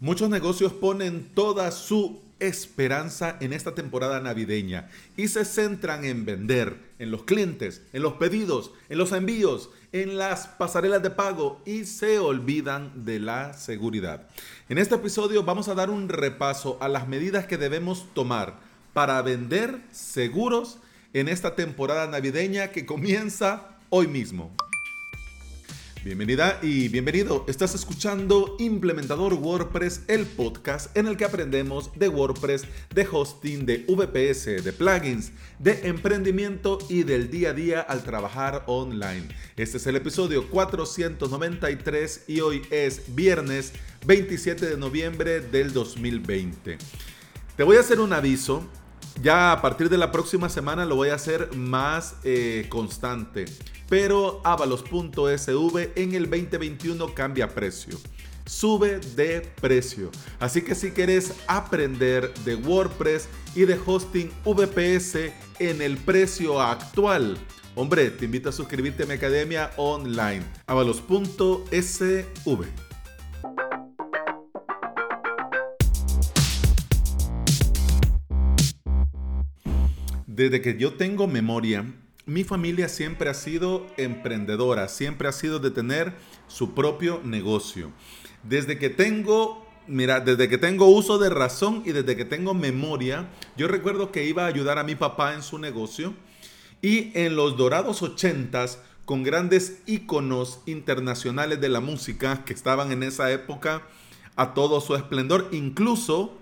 Muchos negocios ponen toda su esperanza en esta temporada navideña y se centran en vender, en los clientes, en los pedidos, en los envíos, en las pasarelas de pago y se olvidan de la seguridad. En este episodio vamos a dar un repaso a las medidas que debemos tomar para vender seguros en esta temporada navideña que comienza hoy mismo. Bienvenida y bienvenido. Estás escuchando Implementador WordPress, el podcast en el que aprendemos de WordPress, de hosting, de VPS, de plugins, de emprendimiento y del día a día al trabajar online. Este es el episodio 493 y hoy es viernes 27 de noviembre del 2020. Te voy a hacer un aviso. Ya a partir de la próxima semana lo voy a hacer más eh, constante pero avalos.sv en el 2021 cambia precio. Sube de precio. Así que si quieres aprender de WordPress y de hosting VPS en el precio actual, hombre, te invito a suscribirte a mi academia online, avalos.sv. Desde que yo tengo memoria, mi familia siempre ha sido emprendedora, siempre ha sido de tener su propio negocio. Desde que tengo, mira, desde que tengo uso de razón y desde que tengo memoria, yo recuerdo que iba a ayudar a mi papá en su negocio y en los dorados ochentas con grandes íconos internacionales de la música que estaban en esa época a todo su esplendor, incluso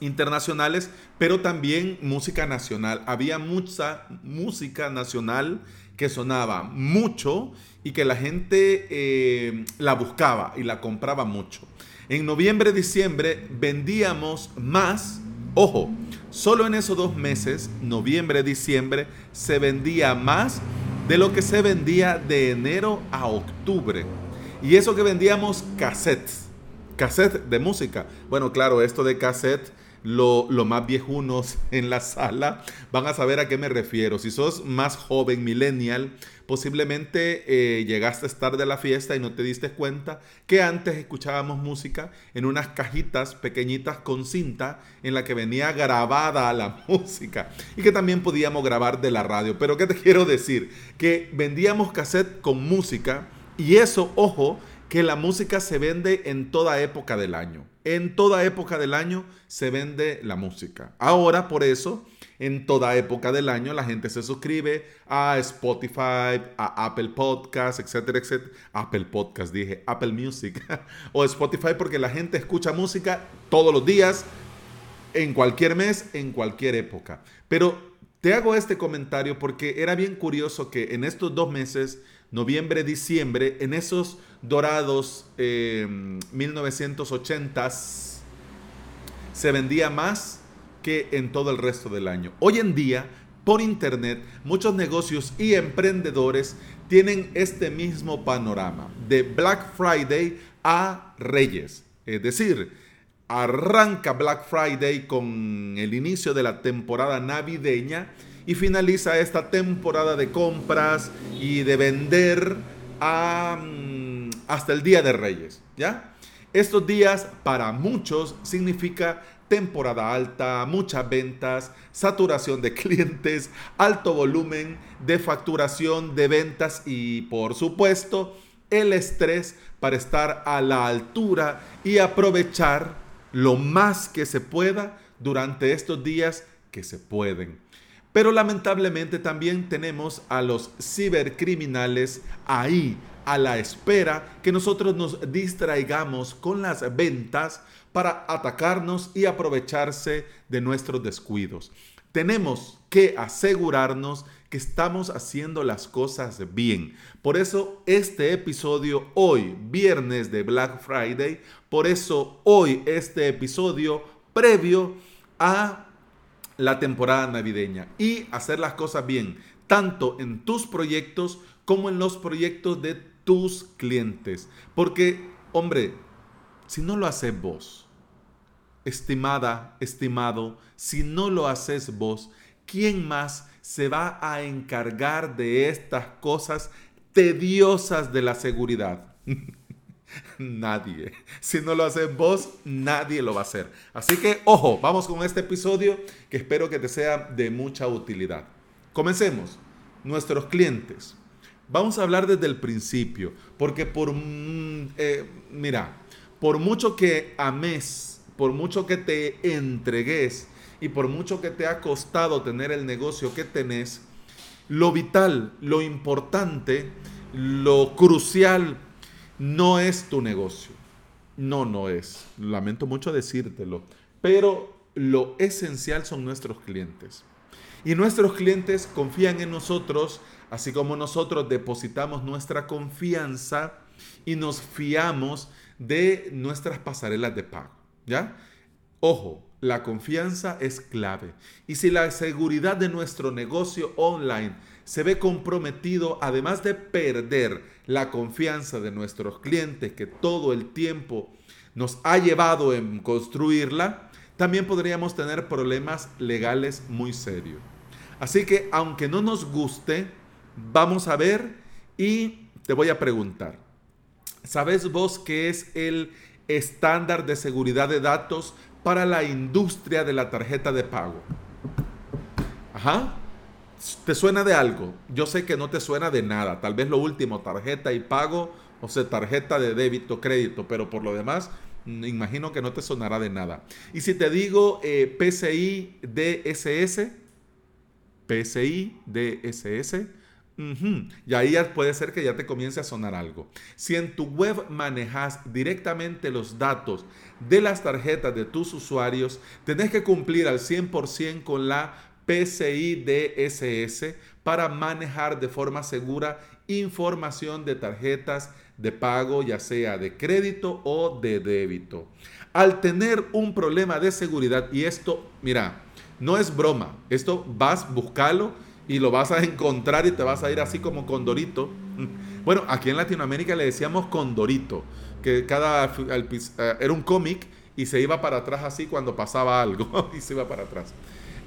internacionales, pero también música nacional. Había mucha música nacional que sonaba mucho y que la gente eh, la buscaba y la compraba mucho. En noviembre, diciembre vendíamos más, ojo, solo en esos dos meses, noviembre, diciembre, se vendía más de lo que se vendía de enero a octubre. Y eso que vendíamos cassettes, cassette de música. Bueno, claro, esto de cassette lo, más viejunos en la sala van a saber a qué me refiero. Si sos más joven, millennial, posiblemente eh, llegaste a estar de la fiesta y no te diste cuenta que antes escuchábamos música en unas cajitas pequeñitas con cinta en la que venía grabada la música y que también podíamos grabar de la radio. Pero ¿qué te quiero decir? Que vendíamos cassette con música y eso, ojo, que la música se vende en toda época del año. En toda época del año se vende la música. Ahora, por eso, en toda época del año la gente se suscribe a Spotify, a Apple Podcasts, etcétera, etcétera. Apple Podcast, dije, Apple Music o Spotify porque la gente escucha música todos los días, en cualquier mes, en cualquier época. Pero te hago este comentario porque era bien curioso que en estos dos meses noviembre, diciembre, en esos dorados 1980s, eh, se vendía más que en todo el resto del año. Hoy en día, por internet, muchos negocios y emprendedores tienen este mismo panorama, de Black Friday a Reyes. Es decir, arranca Black Friday con el inicio de la temporada navideña y finaliza esta temporada de compras y de vender mm, hasta el Día de Reyes, ¿ya? Estos días para muchos significa temporada alta, muchas ventas, saturación de clientes, alto volumen de facturación de ventas y por supuesto el estrés para estar a la altura y aprovechar lo más que se pueda durante estos días que se pueden. Pero lamentablemente también tenemos a los cibercriminales ahí a la espera que nosotros nos distraigamos con las ventas para atacarnos y aprovecharse de nuestros descuidos. Tenemos que asegurarnos que estamos haciendo las cosas bien. Por eso este episodio hoy, viernes de Black Friday, por eso hoy este episodio previo a la temporada navideña y hacer las cosas bien, tanto en tus proyectos como en los proyectos de tus clientes. Porque, hombre, si no lo haces vos, estimada, estimado, si no lo haces vos, ¿quién más se va a encargar de estas cosas tediosas de la seguridad? Nadie. Si no lo haces vos, nadie lo va a hacer. Así que, ojo, vamos con este episodio que espero que te sea de mucha utilidad. Comencemos. Nuestros clientes. Vamos a hablar desde el principio, porque por, mm, eh, mira, por mucho que ames, por mucho que te entregues y por mucho que te ha costado tener el negocio que tenés, lo vital, lo importante, lo crucial no es tu negocio. No, no es. Lamento mucho decírtelo. Pero lo esencial son nuestros clientes. Y nuestros clientes confían en nosotros, así como nosotros depositamos nuestra confianza y nos fiamos de nuestras pasarelas de pago. ¿Ya? Ojo, la confianza es clave. Y si la seguridad de nuestro negocio online se ve comprometido, además de perder la confianza de nuestros clientes que todo el tiempo nos ha llevado en construirla, también podríamos tener problemas legales muy serios. Así que aunque no nos guste, vamos a ver y te voy a preguntar, ¿sabes vos qué es el estándar de seguridad de datos para la industria de la tarjeta de pago? Ajá. ¿Te suena de algo? Yo sé que no te suena de nada. Tal vez lo último, tarjeta y pago, o sea, tarjeta de débito, crédito, pero por lo demás, mm, imagino que no te sonará de nada. Y si te digo eh, PCI DSS, PCI DSS, y ahí puede ser que ya te comience a sonar algo. Si en tu web manejas directamente los datos de las tarjetas de tus usuarios, tenés que cumplir al 100% con la PCI DSS para manejar de forma segura información de tarjetas de pago, ya sea de crédito o de débito. Al tener un problema de seguridad, y esto, mira, no es broma, esto vas, buscarlo y lo vas a encontrar y te vas a ir así como Condorito. Bueno, aquí en Latinoamérica le decíamos Condorito, que cada eh, era un cómic y se iba para atrás así cuando pasaba algo y se iba para atrás.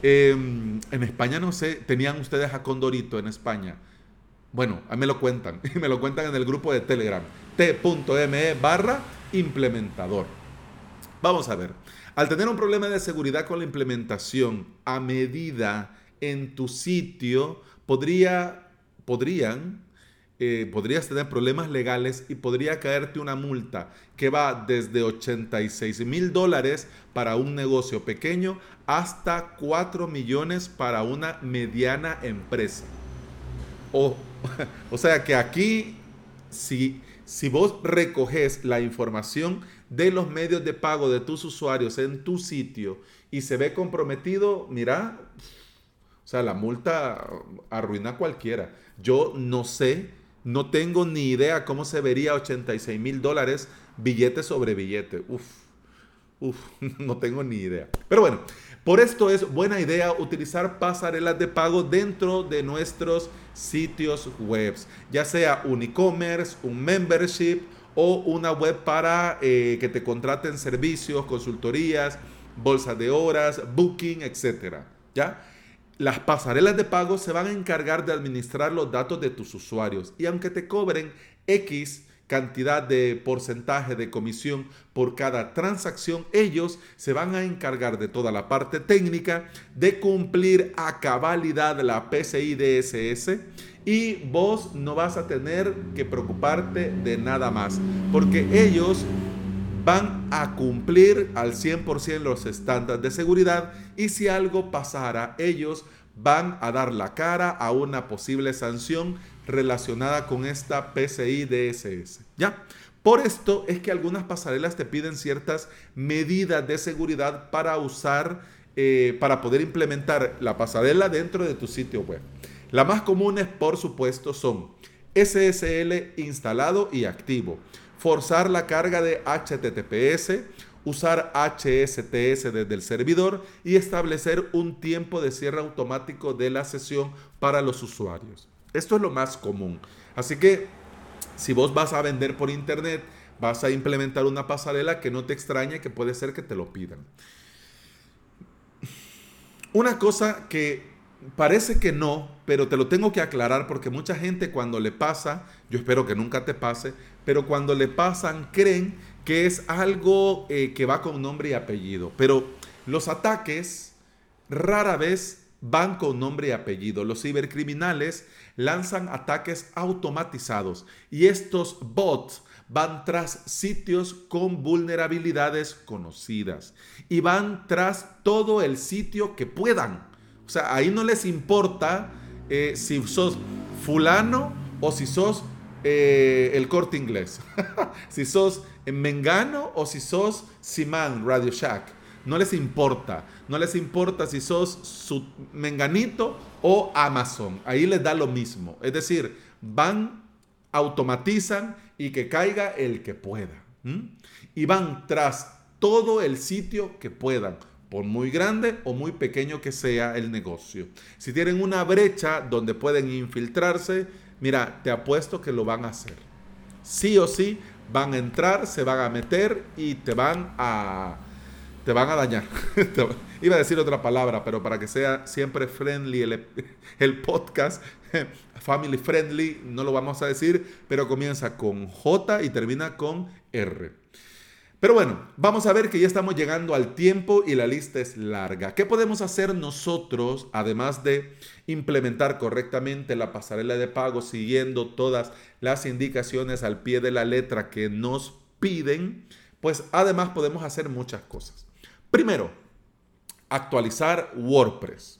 Em, en España no sé, tenían ustedes a Condorito en España. Bueno, a mí me lo cuentan. Y me lo cuentan en el grupo de Telegram. T.me barra implementador. Vamos a ver. Al tener un problema de seguridad con la implementación a medida en tu sitio, podría, podrían eh, podrías tener problemas legales y podría caerte una multa que va desde 86 mil dólares para un negocio pequeño hasta 4 millones para una mediana empresa. O, o sea que aquí, si, si vos recoges la información de los medios de pago de tus usuarios en tu sitio y se ve comprometido, mira, o sea, la multa arruina a cualquiera. Yo no sé no tengo ni idea cómo se vería 86 mil dólares billete sobre billete. Uf, uf, no tengo ni idea. Pero bueno, por esto es buena idea utilizar pasarelas de pago dentro de nuestros sitios web, ya sea un e-commerce, un membership o una web para eh, que te contraten servicios, consultorías, bolsas de horas, booking, etcétera. ¿Ya? Las pasarelas de pago se van a encargar de administrar los datos de tus usuarios. Y aunque te cobren X cantidad de porcentaje de comisión por cada transacción, ellos se van a encargar de toda la parte técnica de cumplir a cabalidad la PCI DSS y vos no vas a tener que preocuparte de nada más porque ellos van a cumplir al 100% los estándares de seguridad y si algo pasara, ellos van a dar la cara a una posible sanción relacionada con esta PCI DSS. ¿Ya? Por esto es que algunas pasarelas te piden ciertas medidas de seguridad para usar, eh, para poder implementar la pasarela dentro de tu sitio web. Las más comunes, por supuesto, son SSL instalado y activo forzar la carga de HTTPS, usar HSTS desde el servidor y establecer un tiempo de cierre automático de la sesión para los usuarios. Esto es lo más común. Así que si vos vas a vender por internet, vas a implementar una pasarela que no te extrañe que puede ser que te lo pidan. Una cosa que parece que no, pero te lo tengo que aclarar porque mucha gente cuando le pasa, yo espero que nunca te pase, pero cuando le pasan creen que es algo eh, que va con nombre y apellido. Pero los ataques rara vez van con nombre y apellido. Los cibercriminales lanzan ataques automatizados y estos bots van tras sitios con vulnerabilidades conocidas y van tras todo el sitio que puedan. O sea, ahí no les importa eh, si sos fulano o si sos eh, el corte inglés, si sos Mengano o si sos Simán Radio Shack. No les importa. No les importa si sos su Menganito o Amazon. Ahí les da lo mismo. Es decir, van, automatizan y que caiga el que pueda. Y van tras todo el sitio que puedan, por muy grande o muy pequeño que sea el negocio. Si tienen una brecha donde pueden infiltrarse, mira, te apuesto que lo van a hacer. Sí o sí, van a entrar, se van a meter y te van a, te van a dañar. Iba a decir otra palabra, pero para que sea siempre friendly el, el, podcast, family friendly, no lo vamos a decir, pero comienza con J y termina con R. Pero bueno, vamos a ver que ya estamos llegando al tiempo y la lista es larga. ¿Qué podemos hacer nosotros, además de implementar correctamente la pasarela de pago siguiendo todas las indicaciones al pie de la letra que nos piden? Pues además podemos hacer muchas cosas. Primero, actualizar WordPress.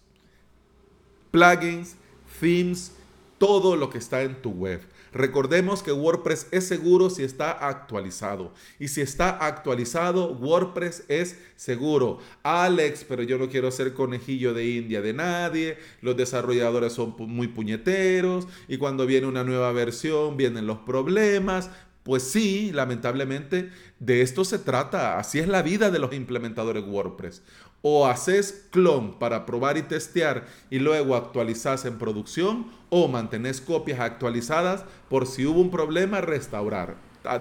Plugins, themes, todo lo que está en tu web. Recordemos que WordPress es seguro si está actualizado. Y si está actualizado, WordPress es seguro. Alex, pero yo no quiero ser conejillo de India de nadie. Los desarrolladores son muy puñeteros. Y cuando viene una nueva versión, vienen los problemas. Pues sí, lamentablemente, de esto se trata. Así es la vida de los implementadores WordPress o haces clon para probar y testear y luego actualizas en producción o mantenés copias actualizadas por si hubo un problema restaurar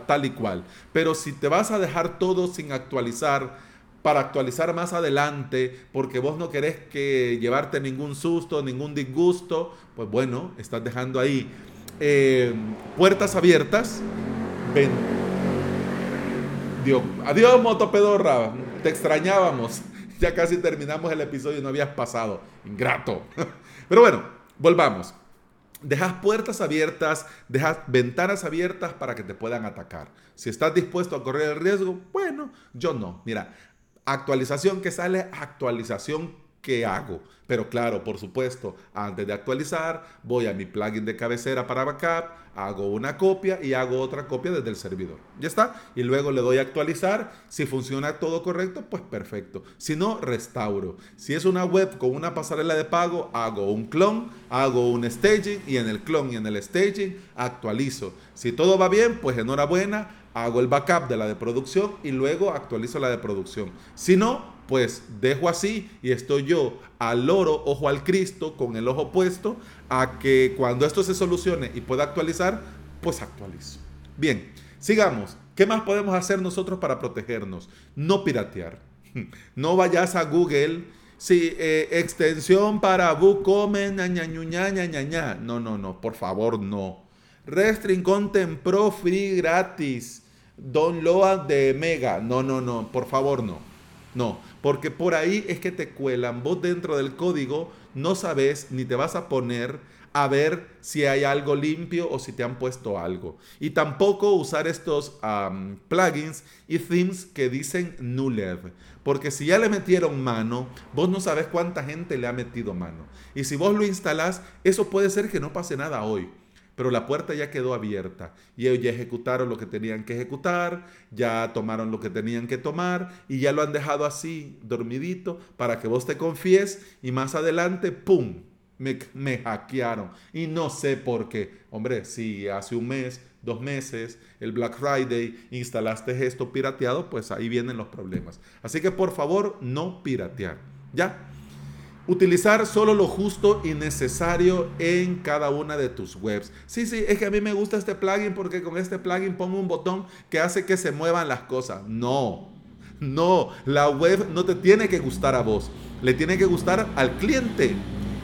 tal y cual. Pero si te vas a dejar todo sin actualizar para actualizar más adelante porque vos no querés que llevarte ningún susto, ningún disgusto, pues bueno, estás dejando ahí eh, puertas abiertas. Ven. Dios. Adiós, motopedorra. Te extrañábamos. Casi terminamos el episodio y no habías pasado. Ingrato. Pero bueno, volvamos. Dejas puertas abiertas, dejas ventanas abiertas para que te puedan atacar. Si estás dispuesto a correr el riesgo, bueno, yo no. Mira, actualización que sale, actualización ¿qué hago? Pero claro, por supuesto, antes de actualizar, voy a mi plugin de cabecera para backup, hago una copia y hago otra copia desde el servidor. Ya está. Y luego le doy a actualizar. Si funciona todo correcto, pues perfecto. Si no, restauro. Si es una web con una pasarela de pago, hago un clon, hago un staging y en el clon y en el staging actualizo. Si todo va bien, pues enhorabuena, hago el backup de la de producción y luego actualizo la de producción. Si no, pues dejo así y estoy yo al oro, ojo al Cristo, con el ojo puesto, a que cuando esto se solucione y pueda actualizar, pues actualizo. Bien, sigamos. ¿Qué más podemos hacer nosotros para protegernos? No piratear. No vayas a Google. Sí, eh, extensión para WooCommerce, ña, ña, No, no, no, por favor, no. Restring Content Pro Free gratis. Download de Mega. No, no, no, por favor, no. No, porque por ahí es que te cuelan. Vos dentro del código no sabes ni te vas a poner a ver si hay algo limpio o si te han puesto algo. Y tampoco usar estos plugins y themes que dicen nulev. Porque si ya le metieron mano, vos no sabes cuánta gente le ha metido mano. Y si vos lo instalás, eso puede ser que no pase nada hoy pero la puerta ya quedó abierta y ellos ya ejecutaron lo que tenían que ejecutar, ya tomaron lo que tenían que tomar y ya lo han dejado así, dormidito, para que vos te confíes y más adelante, ¡pum! Me, me hackearon y no sé por qué. Hombre, si hace un mes, dos meses, el Black Friday, instalaste esto pirateado, pues ahí vienen los problemas. Así que por favor, no piratear. ¿Ya? Utilizar solo lo justo y necesario en cada una de tus webs. Sí, sí, es que a mí me gusta este plugin porque con este plugin pongo un botón que hace que se muevan las cosas. No, no, la web no te tiene que gustar a vos, le tiene que gustar al cliente.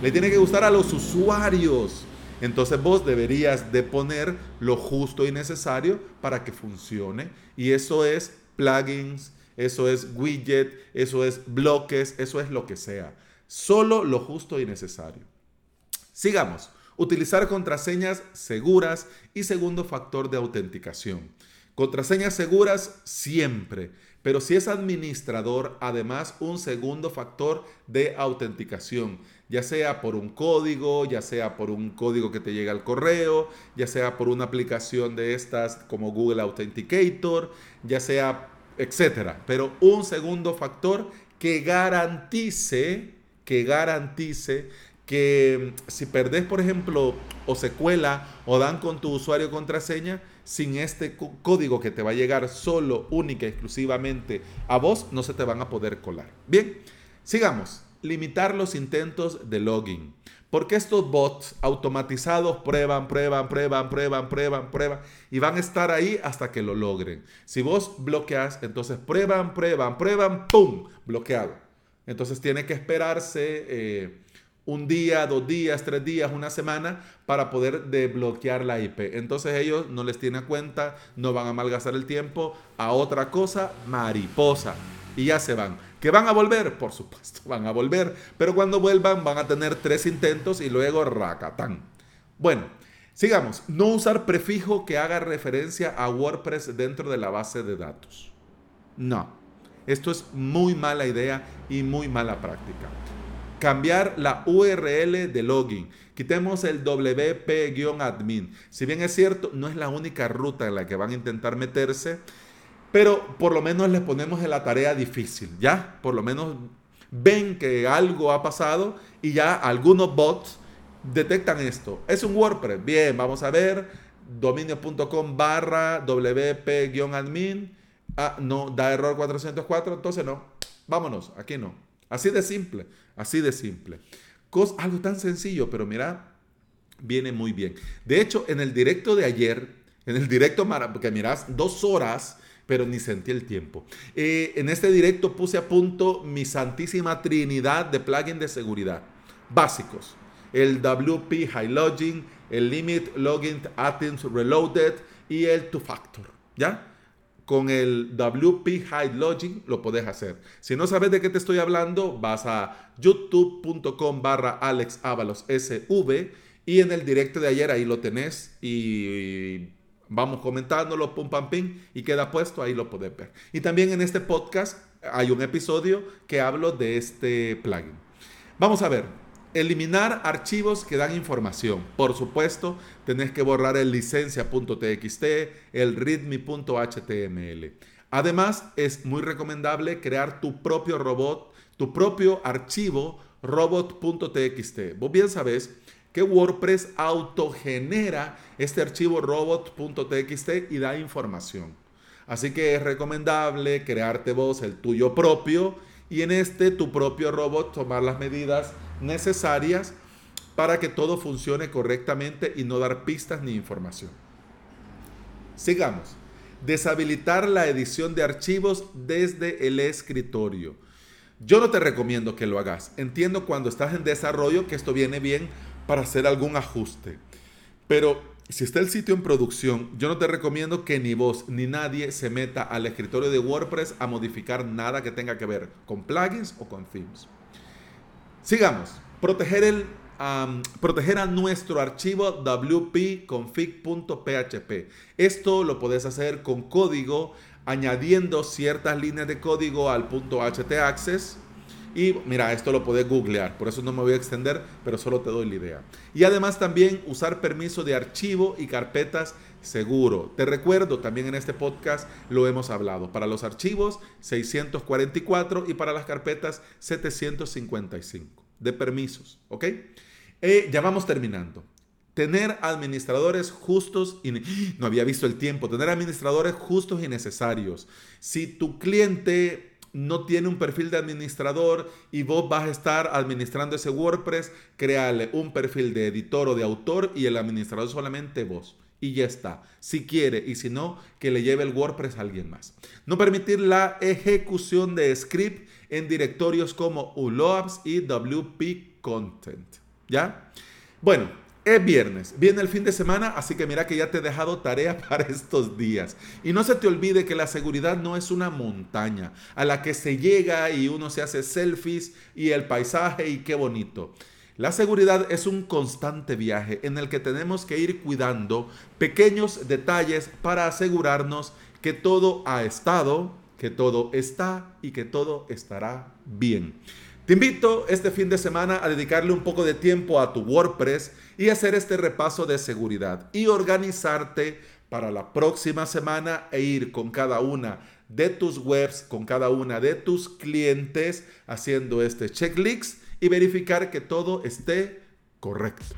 le tiene que gustar a los usuarios. Entonces vos deberías de poner lo justo y necesario para que funcione. Y eso es plugins, eso es widget, eso es bloques, eso es lo que sea. Solo lo justo y necesario. Sigamos. Utilizar contraseñas seguras y segundo factor de autenticación. Contraseñas seguras siempre, pero si es administrador, además un segundo factor de autenticación, ya sea por un código, ya sea por un código que te llega al correo, ya sea por una aplicación de estas como Google Authenticator, ya sea, etcétera. Pero un segundo factor que garantice, que garantice que mm, si perdés, por ejemplo, o secuela o dan con tu usuario contraseña, sin este código que te va a llegar solo, única, exclusivamente a vos, no se te van a poder colar. Bien, sigamos. Limitar los intentos de login. Porque estos bots automatizados prueban, prueban, prueban, prueban, prueban, prueban y van a estar ahí hasta que lo logren. Si vos bloqueas, entonces prueban, prueban, prueban, ¡pum! Bloqueado. Entonces tiene que esperarse eh, un día, dos días, tres días, una semana para poder desbloquear la IP. Entonces ellos no les tienen cuenta, no van a malgastar el tiempo a otra cosa, mariposa. Y ya se van. ¿Que van a volver? Por supuesto, van a volver. Pero cuando vuelvan van a tener tres intentos y luego racatán. Bueno, sigamos. No usar prefijo que haga referencia a WordPress dentro de la base de datos. No. Esto es muy mala idea y muy mala práctica cambiar la URL de login. Quitemos el WP-admin. Si bien es cierto, no es la única ruta en la que van a intentar meterse, pero por lo menos les ponemos en la tarea difícil, ¿ya? Por lo menos ven que algo ha pasado y ya algunos bots detectan esto. Es un WordPress. Bien, vamos a ver. Dominio.com barra WP-admin. Ah, no, da error 404, entonces no. Vámonos, aquí no. Así de simple. Así de simple. algo tan sencillo, pero mira, viene muy bien. De hecho, en el directo de ayer, en el directo, porque mirás, dos horas, pero ni sentí el tiempo. Eh, en este directo puse a punto mi santísima trinidad de plugin de seguridad básicos. El WP High Login, el Limit Login Items Reloaded y el Two Factor. ¿Ya? Con el WP Hide Login lo podés hacer. Si no sabes de qué te estoy hablando, vas a youtube.com barra SV y en el directo de ayer ahí lo tenés y vamos comentándolo, pum pam pim, y queda puesto, ahí lo podés ver. Y también en este podcast hay un episodio que hablo de este plugin. Vamos a ver, Eliminar archivos que dan información. Por supuesto, tenés que borrar el licencia.txt, el readme.html. Además, es muy recomendable crear tu propio robot, tu propio archivo robot.txt. Vos bien sabés que WordPress autogenera este archivo robot.txt y da información. Así que es recomendable crearte vos el tuyo propio y en este tu propio robot tomar las medidas necesarias para que todo funcione correctamente y no dar pistas ni información. Sigamos. Deshabilitar la edición de archivos desde el escritorio. Yo no te recomiendo que lo hagas. Entiendo cuando estás en desarrollo que esto viene bien para hacer algún ajuste. Pero si está el sitio en producción, yo no te recomiendo que ni vos ni nadie se meta al escritorio de WordPress a modificar nada que tenga que ver con plugins o con themes. Sigamos. Proteger, el, proteger a nuestro archivo wp-config.php. Esto lo puedes hacer con código, añadiendo ciertas líneas de código al punto htaccess. Y mira, esto lo puedes googlear, por eso no me voy a extender, pero solo te doy la idea. Y además también usar permiso de archivo y carpetas seguro. Te recuerdo, también en este podcast lo hemos hablado. Para los archivos 644 y para las carpetas 755 de permisos. ¿Ok? Eh, ya vamos terminando. Tener administradores justos y no había visto el tiempo. Tener administradores justos y necesarios. Si tu cliente no tiene un perfil de administrador y vos vas a estar administrando ese WordPress, créale un perfil de editor o de autor y el administrador solamente vos y ya está. Si quiere y si no, que le lleve el WordPress a alguien más. No permitir la ejecución de script en directorios como ULOAPS y WP Content. ¿Ya? Bueno, es viernes, viene el fin de semana, así que mira que ya te he dejado tarea para estos días. Y no se te olvide que la seguridad no es una montaña a la que se llega y uno se hace selfies y el paisaje y qué bonito. La seguridad es un constante viaje en el que tenemos que ir cuidando pequeños detalles para asegurarnos que todo ha estado, que todo está y que todo estará bien. Te invito este fin de semana a dedicarle un poco de tiempo a tu WordPress y hacer este repaso de seguridad y organizarte para la próxima semana e ir con cada una de tus webs, con cada una de tus clientes haciendo este checklist y verificar que todo esté correcto.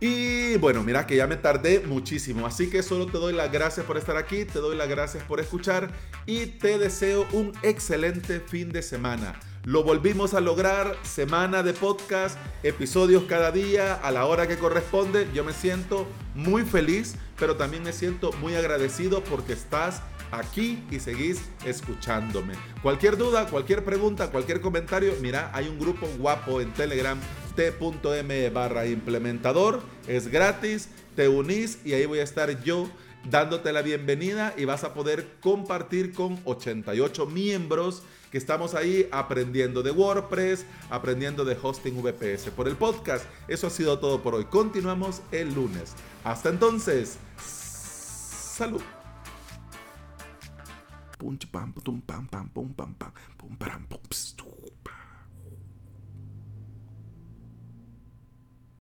Y bueno, mira que ya me tardé muchísimo, así que solo te doy las gracias por estar aquí, te doy las gracias por escuchar y te deseo un excelente fin de semana. Lo volvimos a lograr, semana de podcast, episodios cada día a la hora que corresponde. Yo me siento muy feliz, pero también me siento muy agradecido porque estás aquí y seguís escuchándome. Cualquier duda, cualquier pregunta, cualquier comentario, mira, hay un grupo guapo en Telegram, t.m barra implementador, es gratis, te unís y ahí voy a estar yo dándote la bienvenida y vas a poder compartir con 88 miembros que estamos ahí aprendiendo de WordPress, aprendiendo de hosting VPS por el podcast. Eso ha sido todo por hoy. Continuamos el lunes. Hasta entonces, salud. Punch pam pum pam pam pum pam pum pam pum